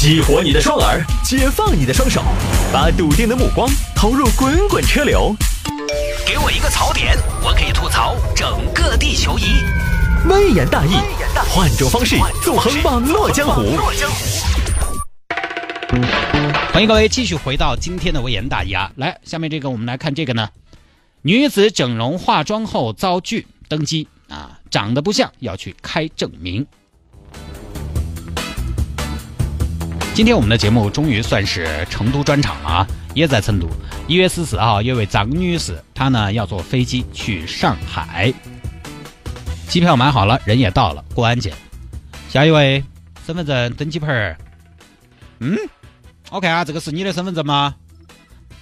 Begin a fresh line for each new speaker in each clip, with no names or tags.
激活你的双耳，解放你的双手，把笃定的目光投入滚滚车流。给我一个槽点，我可以吐槽整个地球仪。微言大义，换种方式纵横网络江湖。
欢迎各位继续回到今天的微言大义啊！来，下面这个我们来看这个呢，女子整容化妆后遭拒登机啊，长得不像要去开证明。今天我们的节目终于算是成都专场了啊，也在成都。一月十四号，有位张女士，她呢要坐飞机去上海，机票买好了，人也到了，过安检。下一位，身份证登机牌儿。嗯，我看啊，这个是你的身份证吗？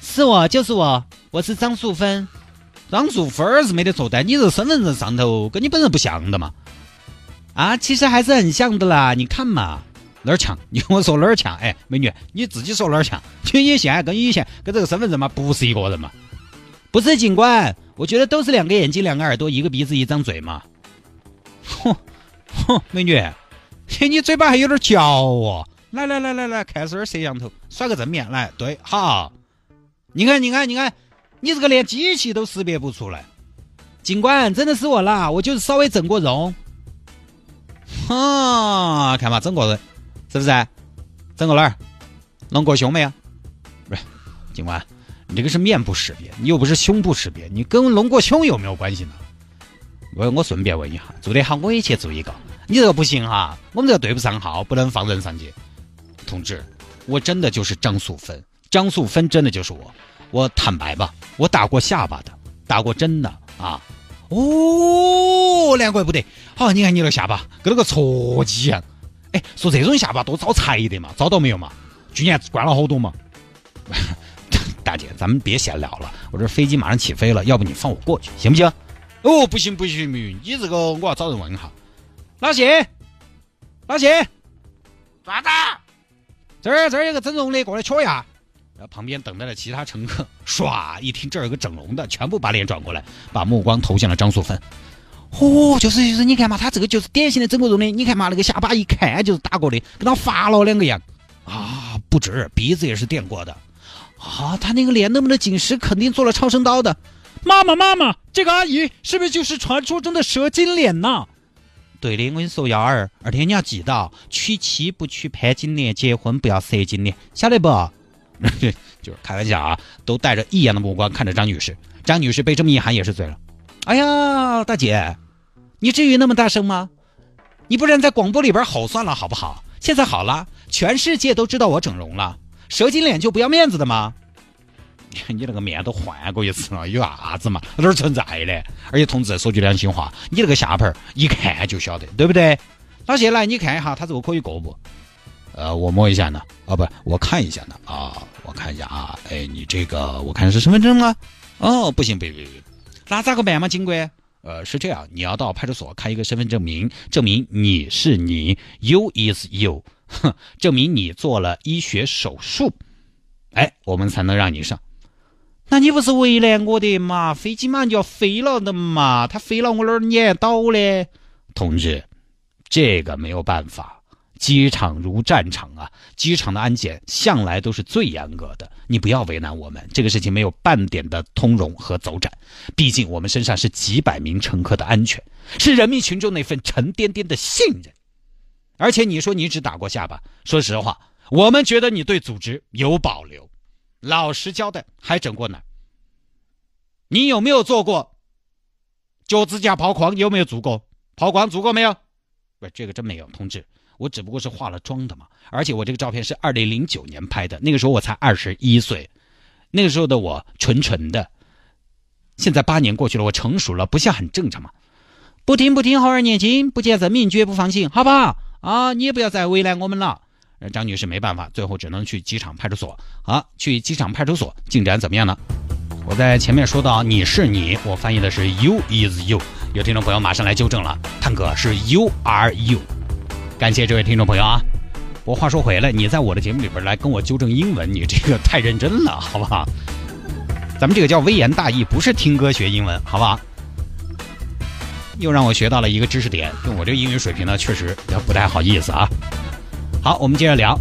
是我，就是我，我是张素芬。张素芬是没得错，但你这身份证上头跟你本人不像的嘛。啊，其实还是很像的啦，你看嘛。哪儿强？你跟我说哪儿强？哎，美女，你自己说哪儿强？你现在跟以前跟这个身份证嘛不是一个人嘛？不是警官，我觉得都是两个眼睛、两个耳朵、一个鼻子、一张嘴嘛。哼哼，美女，你嘴巴还有点嚼哦。来来来来来，看这儿摄像头，甩个正面来。对，好。你看你看你看，你这个连机器都识别不出来。警官，真的是我啦，我就是稍微整过容。哈，看嘛，整过人。是不是？整个哪儿？隆过胸没有？不是，警官，你这个是面部识别，你又不是胸部识别，你跟隆过胸有没有关系呢？我我顺便问一下，做得好我也去做一个。你这个不行哈，我们这个对不上号，不能放人上去。同志，我真的就是张素芬，张素芬真的就是我。我坦白吧，我打过下巴的，打过针的啊。哦，难怪不得。好，你看你那下巴跟那个撮鸡一样。说这种下巴多招财的嘛，找到没有嘛？去年关了好多嘛。大姐，咱们别闲聊了，我这飞机马上起飞了，要不你放我过去行不行？哦，不行不行不行，你这个我要找人问一下。老谢，老谢，
啥子？
这儿这儿有个整容的，过来瞧一下。然后旁边等待的其他乘客，唰一听这儿有个整容的，全部把脸转过来，把目光投向了张素芬。哦，就是就是，你看嘛，他这个就是典型的整过容的。你看嘛，那个下巴一看就是打过的，跟他发了两个样啊！不止，鼻子也是垫过的啊！他那个脸那么的紧实，肯定做了超声刀的。妈妈，妈妈，这个阿姨是不是就是传说中的蛇精脸呐？对的，我跟你说，幺儿，二天你要记到，娶妻不娶潘金莲，结婚不要蛇精脸，晓得不？就是开玩笑啊，都带着异样的目光看着张女士。张女士被这么一喊，也是醉了。哎呀，大姐。你至于那么大声吗？你不然在广播里边吼算了，好不好？现在好了，全世界都知道我整容了，蛇精脸就不要面子的吗？你那个面都换过一次了，有啥子嘛？哪儿存在的？而且同志说句良心话，你那个下盘一看就晓得，对不对？老谢来，你看一下，他这个可以过不？呃，我摸一下呢，啊不，我看一下呢，啊，我看一下啊，哎，你这个我看是身份证啊，哦，不行，别别别，那咋个办嘛，警官？呃，是这样，你要到派出所开一个身份证明，证明你是你，you is you，哼，证明你做了医学手术，哎，我们才能让你上。那你不是为难我的嘛？飞机马上就要飞了的嘛，它飞了我哪儿撵到嘞？同志，这个没有办法。机场如战场啊！机场的安检向来都是最严格的，你不要为难我们，这个事情没有半点的通融和走展。毕竟我们身上是几百名乘客的安全，是人民群众那份沉甸甸的信任。而且你说你只打过下巴，说实话，我们觉得你对组织有保留。老实交代，还整过哪？你有没有做过脚趾甲抛光？有没有做过抛光？做过没有？不，这个真没有，同志。我只不过是化了妆的嘛，而且我这个照片是二零零九年拍的，那个时候我才二十一岁，那个时候的我纯纯的。现在八年过去了，我成熟了，不像很正常吗？不听不听，好儿年轻，不见人命绝不放行，好不好？啊，你也不要再为难我们了。张女士没办法，最后只能去机场派出所。好，去机场派出所，进展怎么样呢？我在前面说到你是你，我翻译的是 you is you，有听众朋友马上来纠正了，探哥是 you are you。感谢这位听众朋友啊！我话说回来，你在我的节目里边来跟我纠正英文，你这个太认真了，好不好？咱们这个叫微言大义，不是听歌学英文，好不好？又让我学到了一个知识点，用我这个英语水平呢，确实也不太好意思啊。好，我们接着聊。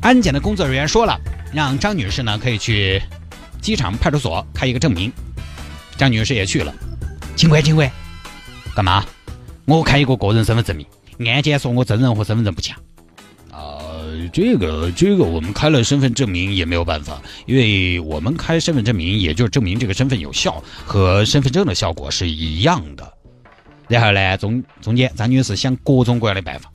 安检的工作人员说了，让张女士呢可以去机场派出所开一个证明。张女士也去了。警官，警官，干嘛？我开一个个人身份证明。安检说我真人和身份证不强啊。这个这个，我们开了身份证明也没有办法，因为我们开身份证明，也就是证明这个身份有效，和身份证的效果是一样的。然后呢，中中间张女士想各种各样的办法，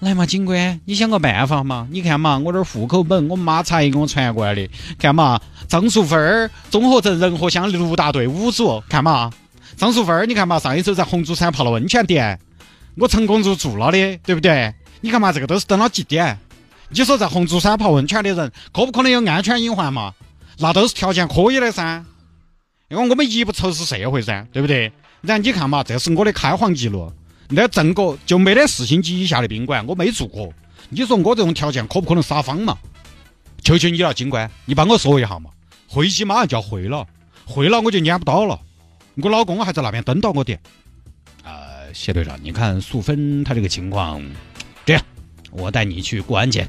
来嘛，警官，你想个办法嘛？你看嘛，我这户口本，我妈才给我传过来的。看嘛，张淑芬儿综合镇仁和乡六大队五组，看嘛，张淑芬儿，你看嘛，上一周在红竹山泡了温泉店，我成功入住了的，对不对？你看嘛，这个都是登了几点。你说在红珠山泡温泉的人，可不可能有安全隐患嘛？那都是条件可以的噻，因为我们一不仇视社会噻，对不对？然后你看嘛，这是我的开房记录，那整个就没得四星级以下的宾馆，我没住过。你说我这种条件可不可能撒谎嘛？求求你了，警官，你帮我说一下嘛。会期马上就要会了，会了我就撵不到了。我老公还在那边等到我的。谢队长，你看素芬她这个情况，这样，我带你去过安检。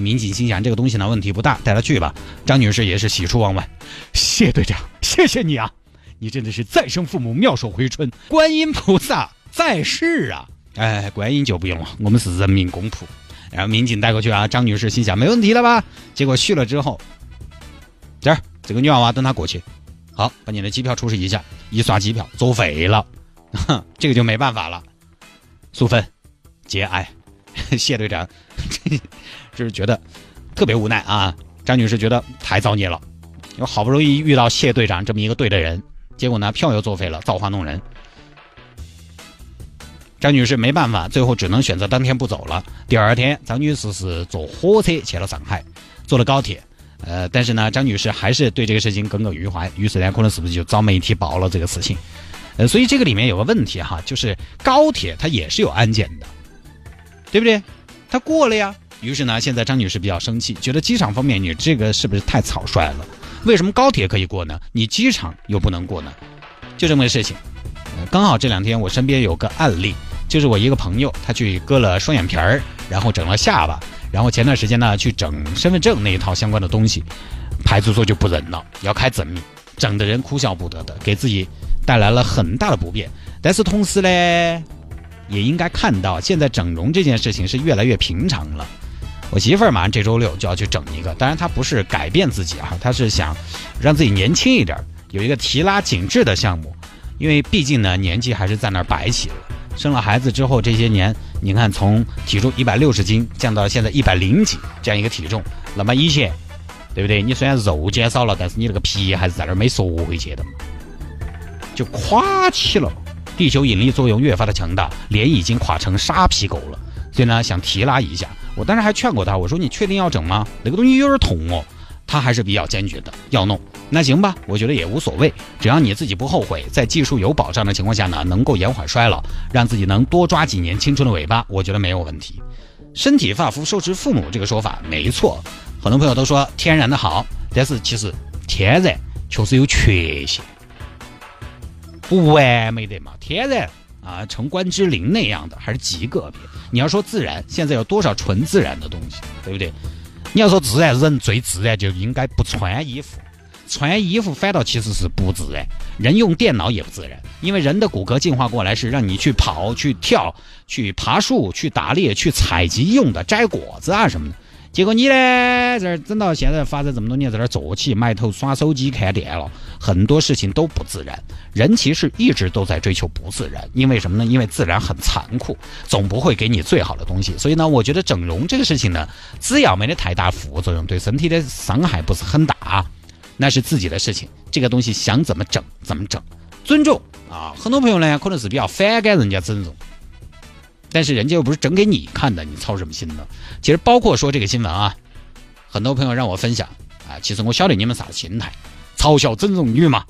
民警心想这个东西呢问题不大，带他去吧。张女士也是喜出望外，谢队长，谢谢你啊，你真的是再生父母妙手回春，观音菩萨在世啊！哎，观音就不用了，我们是人民公仆。然后民警带过去啊，张女士心想没问题了吧？结果去了之后，这儿这个女娃娃等他过去，好，把你的机票出示一下，一刷机票作废了，哼 这个就没办法了。素芬，节哀。谢队长，就是觉得特别无奈啊。张女士觉得太造孽了，因为好不容易遇到谢队长这么一个对的人，结果呢票又作废了，造化弄人。张女士没办法，最后只能选择当天不走了。第二天，张女士是坐火车去了上海，坐了高铁。呃，但是呢，张女士还是对这个事情耿耿于怀，于是呢，可能是不是就找媒体报了这个事情？呃，所以这个里面有个问题哈，就是高铁它也是有安检的。对不对？它过了呀。于是呢，现在张女士比较生气，觉得机场方面你这个是不是太草率了？为什么高铁可以过呢？你机场又不能过呢？就这么个事情。刚好这两天我身边有个案例，就是我一个朋友，他去割了双眼皮儿，然后整了下巴，然后前段时间呢去整身份证那一套相关的东西，派出所就不忍了，要开证明，整的人哭笑不得的，给自己带来了很大的不便。但是同时呢。也应该看到，现在整容这件事情是越来越平常了。我媳妇儿马上这周六就要去整一个，当然她不是改变自己啊，她是想让自己年轻一点，有一个提拉紧致的项目。因为毕竟呢，年纪还是在那儿摆起了。生了孩子之后，这些年你看，从体重一百六十斤降到现在一百零几这样一个体重，那么以前，对不对？你虽然肉减少了，但是你那个皮还是在那儿没缩回去的嘛，就垮起了。地球引力作用越发的强大，脸已经垮成沙皮狗了，所以呢想提拉一下。我当时还劝过他，我说你确定要整吗？那个东西有点痛哦。他还是比较坚决的要弄。那行吧，我觉得也无所谓，只要你自己不后悔，在技术有保障的情况下呢，能够延缓衰老，让自己能多抓几年青春的尾巴，我觉得没有问题。身体发肤受之父母这个说法没错，很多朋友都说天然的好，但是其实天然确实有缺陷。不完美的嘛，天然啊，城关之琳那样的还是极个别。你要说自然，现在有多少纯自然的东西，对不对？你要说自然，人最自然就应该不穿衣服，穿衣服反倒其实是不自然。人用电脑也不自然，因为人的骨骼进化过来是让你去跑、去跳、去爬树、去打猎、去采集用的，摘果子啊什么的。结果你呢，在这整到现在发展这么多年，在这坐起埋头耍手机看电了，很多事情都不自然。人其实一直都在追求不自然，因为什么呢？因为自然很残酷，总不会给你最好的东西。所以呢，我觉得整容这个事情呢，只要没得太大副作用，对身体的伤害不是很大，那是自己的事情。这个东西想怎么整怎么整，尊重啊。很多朋友呢，可能是比较反感人家整容。但是人家又不是整给你看的，你操什么心呢？其实包括说这个新闻啊，很多朋友让我分享啊，其实我晓得你们啥子心态，嘲笑整容女嘛，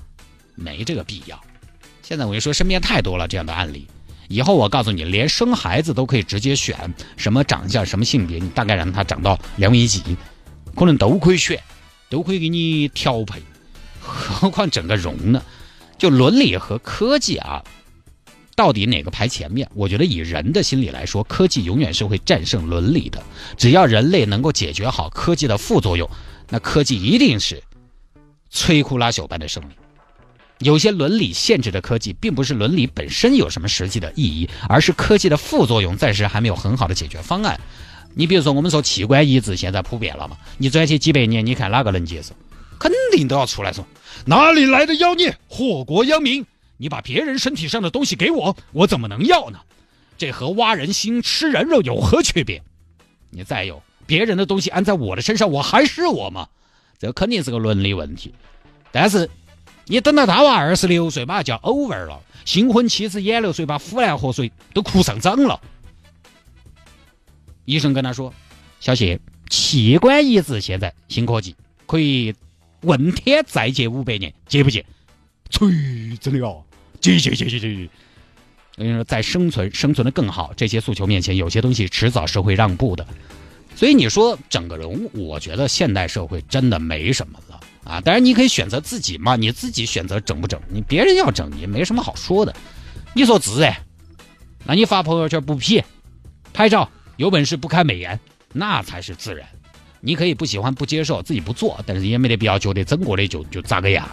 没这个必要。现在我就说，身边太多了这样的案例，以后我告诉你，连生孩子都可以直接选什么长相、什么性别，你大概让他长到两米几，可能都可以选，都可以给你调配，何况整个容呢？就伦理和科技啊。到底哪个排前面？我觉得以人的心理来说，科技永远是会战胜伦理的。只要人类能够解决好科技的副作用，那科技一定是摧枯拉朽般的胜利。有些伦理限制的科技，并不是伦理本身有什么实际的意义，而是科技的副作用暂时还没有很好的解决方案。你比如说，我们说器官移植现在普遍了嘛？你转起几百年，你看哪个能接受？肯定都要出来说，哪里来的妖孽，祸国殃民！你把别人身体上的东西给我，我怎么能要呢？这和挖人心、吃人肉有何区别？你再有别人的东西安在我的身上，我还是我吗？这肯定是个伦理问题。但是你等到他娃二十六岁，把他叫 over 了，新婚妻子眼流水把腐烂河水都哭上涨了。医生跟他说：“小谢，器官移植现在新科技，可以问天再借五百年，借不借？”吹，真的哦。去去去去去！我跟你说，在生存生存的更好这些诉求面前，有些东西迟早是会让步的。所以你说整个容，我觉得现代社会真的没什么了啊！当然你可以选择自己嘛，你自己选择整不整，你别人要整也没什么好说的。你说自然，那你发朋友圈不 P，拍照有本事不开美颜，那才是自然。你可以不喜欢、不接受，自己不做，但是也没得必要觉得整过的就就咋个样。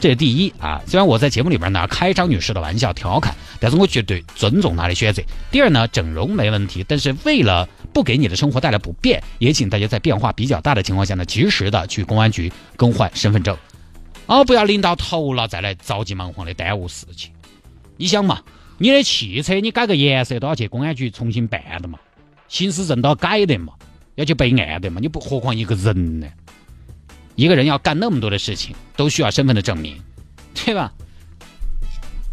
这是第一啊。虽然我在节目里边呢开张女士的玩笑调侃，但是我绝对尊重她的选择。第二呢，整容没问题，但是为了不给你的生活带来不便，也请大家在变化比较大的情况下呢，及时的去公安局更换身份证，哦，不要临到头了再来着急忙慌的耽误事情。你想嘛，你的汽车你改个颜色都要去公安局重新办的嘛，行驶证都要改的嘛。要去备案的嘛？你不何况一个人呢？一个人要干那么多的事情，都需要身份的证明，对吧？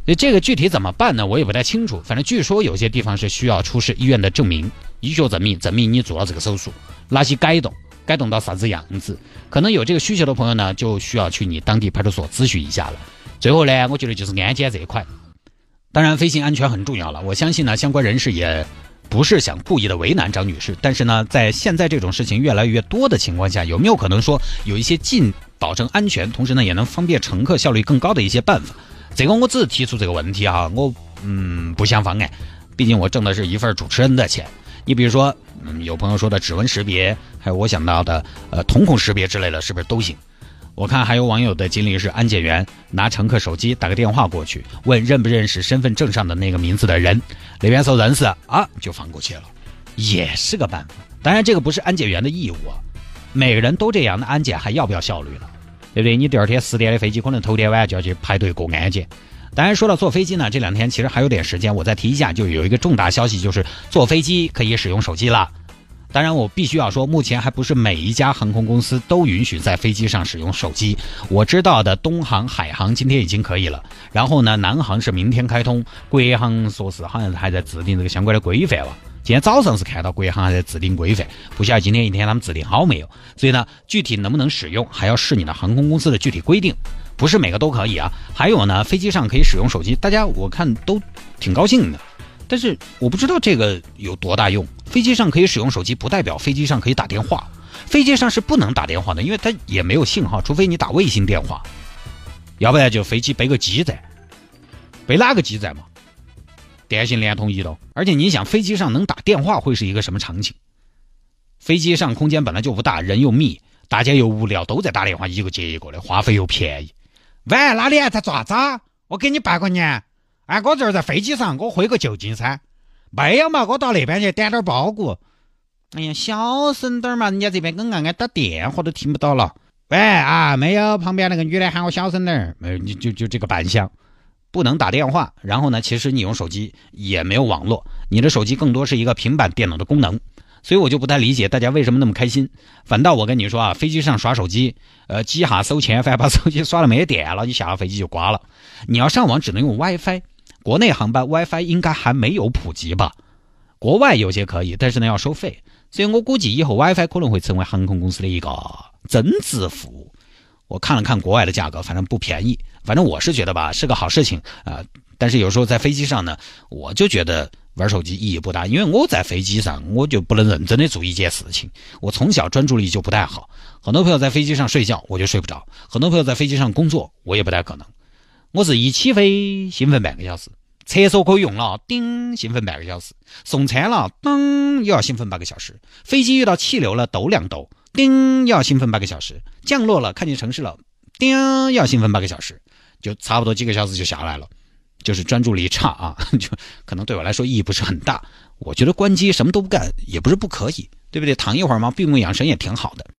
所以这个具体怎么办呢？我也不太清楚。反正据说有些地方是需要出示医院的证明，医学证明，证明你做了这个手术，哪些改动，改动到啥子样子？可能有这个需求的朋友呢，就需要去你当地派出所咨询一下了。最后呢，我觉得就是安检这一块，当然飞行安全很重要了。我相信呢，相关人士也。不是想故意的为难张女士，但是呢，在现在这种事情越来越多的情况下，有没有可能说有一些尽保证安全，同时呢也能方便乘客效率更高的一些办法？这个我只提出这个问题哈，我嗯不想妨碍，毕竟我挣的是一份主持人的钱。你比如说，嗯，有朋友说的指纹识别，还有我想到的呃瞳孔识别之类的，是不是都行？我看还有网友的经历是，安检员拿乘客手机打个电话过去，问认不认识身份证上的那个名字的人，那边说认识啊，就放过去了，也是个办法。当然，这个不是安检员的义务啊，每个人都这样，那安检还要不要效率了？对不对？你第二天十点的飞机，可能头天晚上就要去排队过安检。当然，说到坐飞机呢，这两天其实还有点时间，我再提一下，就有一个重大消息，就是坐飞机可以使用手机了。当然，我必须要说，目前还不是每一家航空公司都允许在飞机上使用手机。我知道的，东航、海航今天已经可以了。然后呢，南航是明天开通，国航说是好像还在制定这个相关的规范吧。今天早上是看到国航还在制定规范，不晓得今天一天他们制定好没有。所以呢，具体能不能使用，还要视你的航空公司的具体规定，不是每个都可以啊。还有呢，飞机上可以使用手机，大家我看都挺高兴的。但是我不知道这个有多大用。飞机上可以使用手机，不代表飞机上可以打电话。飞机上是不能打电话的，因为它也没有信号，除非你打卫星电话。要不然就飞机背个机载，背哪个机载嘛？电信、联通、移动。而且你想，飞机上能打电话会是一个什么场景？飞机上空间本来就不大，人又密，大家又无聊，都在打电话，一个接一个的，话费又便宜。喂，哪里在爪子？我给你拜个年。哎，我这儿在飞机上，我回个旧金山。没有嘛，我到那边去点点包谷。哎呀，小声点嘛，人家这边跟俺俺打电话都听不到了。喂啊，没有，旁边那个女的喊我小声点儿。没有，你就就这个扮相，不能打电话。然后呢，其实你用手机也没有网络，你的手机更多是一个平板电脑的功能。所以我就不太理解大家为什么那么开心。反倒我跟你说啊，飞机上耍手机，呃，几下收钱，反正把手机刷了没电了，你下了飞机就挂了。你要上网只能用 WiFi。国内航班 WiFi 应该还没有普及吧？国外有些可以，但是呢要收费，所以我估计以后 WiFi 可能会成为航空公司的一个增值服务。我看了看国外的价格，反正不便宜。反正我是觉得吧，是个好事情啊。但是有时候在飞机上呢，我就觉得玩手机意义不大，因为我在飞机上我就不能认真的做一件事情。我从小专注力就不太好，很多朋友在飞机上睡觉，我就睡不着；很多朋友在飞机上工作，我也不太可能。我是一起飞兴奋半个小时，厕所可以用了，叮，兴奋半个小时；送餐了，噔，又要兴奋半个小时；飞机遇到气流了，抖两抖，叮，又要兴奋半个小时；降落了，看见城市了，叮，又要兴奋半个小时，就差不多几个小时就下来了。就是专注力差啊，就可能对我来说意义不是很大。我觉得关机什么都不干也不是不可以，对不对？躺一会儿嘛，闭目养神也挺好的。